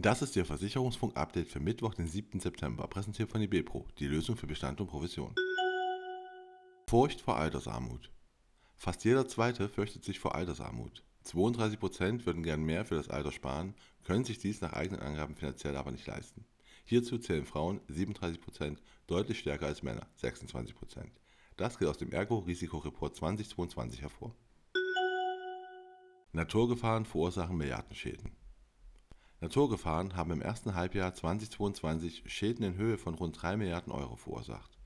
Das ist Ihr Versicherungsfunk-Update für Mittwoch, den 7. September, präsentiert von IBPRO, die Lösung für Bestand und Provision. Furcht vor Altersarmut. Fast jeder Zweite fürchtet sich vor Altersarmut. 32% würden gern mehr für das Alter sparen, können sich dies nach eigenen Angaben finanziell aber nicht leisten. Hierzu zählen Frauen 37%, deutlich stärker als Männer 26%. Das geht aus dem Ergo-Risikoreport 2022 hervor. Naturgefahren verursachen Milliardenschäden. Naturgefahren haben im ersten Halbjahr 2022 Schäden in Höhe von rund 3 Milliarden Euro verursacht.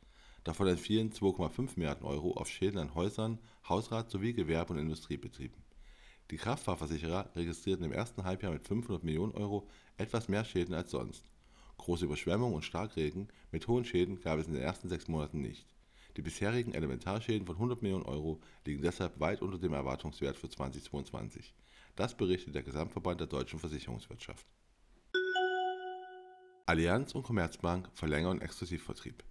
Davon entfielen 2,5 Milliarden Euro auf Schäden an Häusern, Hausrat sowie Gewerbe- und Industriebetrieben. Die Kraftfahrversicherer registrierten im ersten Halbjahr mit 500 Millionen Euro etwas mehr Schäden als sonst. Große Überschwemmungen und Starkregen mit hohen Schäden gab es in den ersten sechs Monaten nicht. Die bisherigen Elementarschäden von 100 Millionen Euro liegen deshalb weit unter dem Erwartungswert für 2022. Das berichtet der Gesamtverband der deutschen Versicherungswirtschaft. Allianz und Commerzbank verlängern Exklusivvertrieb.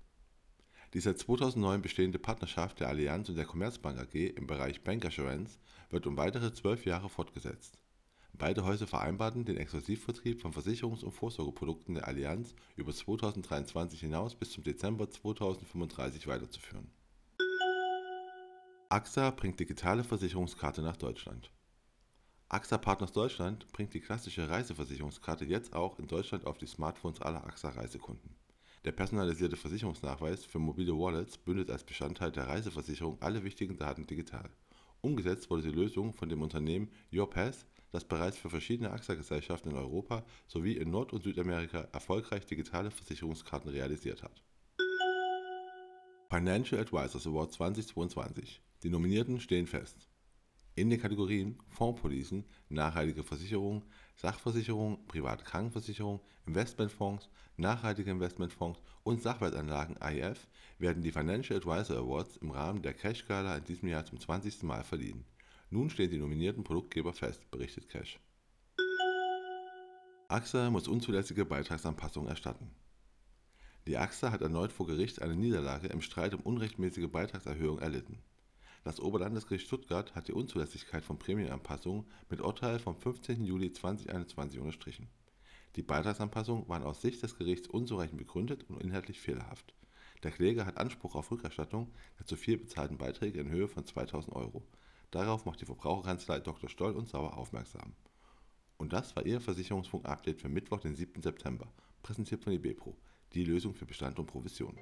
Die seit 2009 bestehende Partnerschaft der Allianz und der Commerzbank AG im Bereich Bankassurance wird um weitere zwölf Jahre fortgesetzt. Beide Häuser vereinbarten den Exklusivvertrieb von Versicherungs- und Vorsorgeprodukten der Allianz über 2023 hinaus bis zum Dezember 2035 weiterzuführen. AXA bringt digitale Versicherungskarte nach Deutschland. AXA Partners Deutschland bringt die klassische Reiseversicherungskarte jetzt auch in Deutschland auf die Smartphones aller AXA-Reisekunden. Der personalisierte Versicherungsnachweis für mobile Wallets bündelt als Bestandteil der Reiseversicherung alle wichtigen Daten digital. Umgesetzt wurde die Lösung von dem Unternehmen YourPass, das bereits für verschiedene AXA-Gesellschaften in Europa sowie in Nord- und Südamerika erfolgreich digitale Versicherungskarten realisiert hat. Financial Advisors Award 2022. Die Nominierten stehen fest in den Kategorien Fondspolicen, nachhaltige Versicherung, Sachversicherung, private Krankenversicherung, Investmentfonds, nachhaltige Investmentfonds und Sachwertanlagen (IF) werden die Financial Advisor Awards im Rahmen der Cash Gala in diesem Jahr zum 20. Mal verliehen. Nun stehen die nominierten Produktgeber fest, berichtet Cash. AXA muss unzulässige Beitragsanpassungen erstatten. Die AXA hat erneut vor Gericht eine Niederlage im Streit um unrechtmäßige Beitragserhöhung erlitten das Oberlandesgericht Stuttgart hat die Unzulässigkeit von Prämienanpassungen mit Urteil vom 15. Juli 2021 unterstrichen. Die Beitragsanpassungen waren aus Sicht des Gerichts unzureichend begründet und inhaltlich fehlerhaft. Der Kläger hat Anspruch auf Rückerstattung der zu viel bezahlten Beiträge in Höhe von 2000 Euro. Darauf macht die Verbraucherkanzlei Dr. Stoll und Sauer aufmerksam. Und das war Ihr Versicherungsfunk-Update für Mittwoch, den 7. September, präsentiert von IBPRO, die Lösung für Bestand und Provision.